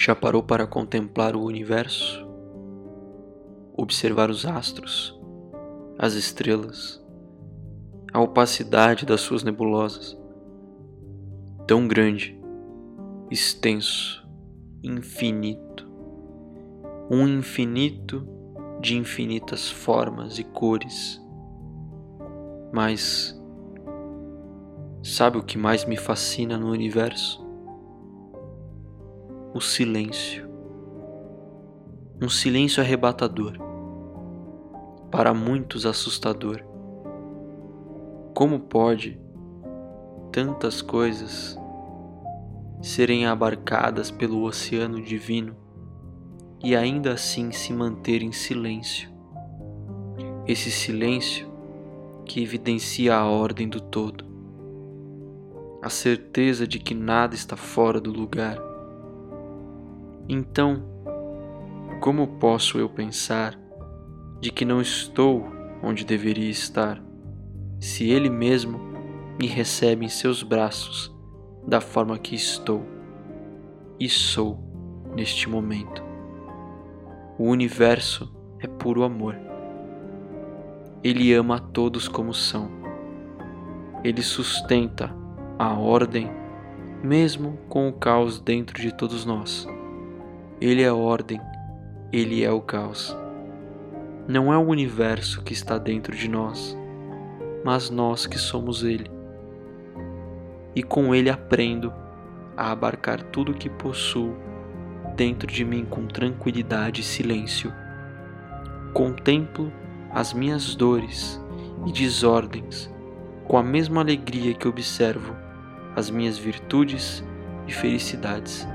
Já parou para contemplar o universo? Observar os astros, as estrelas, a opacidade das suas nebulosas? Tão grande, extenso, infinito. Um infinito de infinitas formas e cores. Mas sabe o que mais me fascina no universo? o silêncio. Um silêncio arrebatador, para muitos assustador. Como pode tantas coisas serem abarcadas pelo oceano divino e ainda assim se manter em silêncio? Esse silêncio que evidencia a ordem do todo, a certeza de que nada está fora do lugar então, como posso eu pensar de que não estou onde deveria estar, se Ele mesmo me recebe em seus braços da forma que estou e sou neste momento? O universo é puro amor. Ele ama a todos como são. Ele sustenta a ordem, mesmo com o caos dentro de todos nós. Ele é ordem, ele é o caos. Não é o universo que está dentro de nós, mas nós que somos ele. E com ele aprendo a abarcar tudo o que possuo dentro de mim com tranquilidade e silêncio. Contemplo as minhas dores e desordens com a mesma alegria que observo as minhas virtudes e felicidades.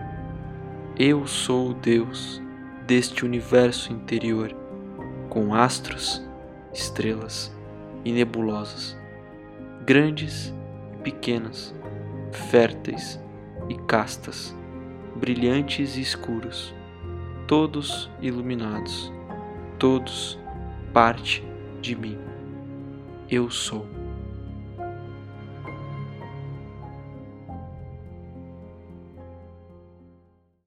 Eu sou o Deus deste universo interior, com astros, estrelas e nebulosas, grandes e pequenas, férteis e castas, brilhantes e escuros, todos iluminados, todos parte de mim. Eu sou.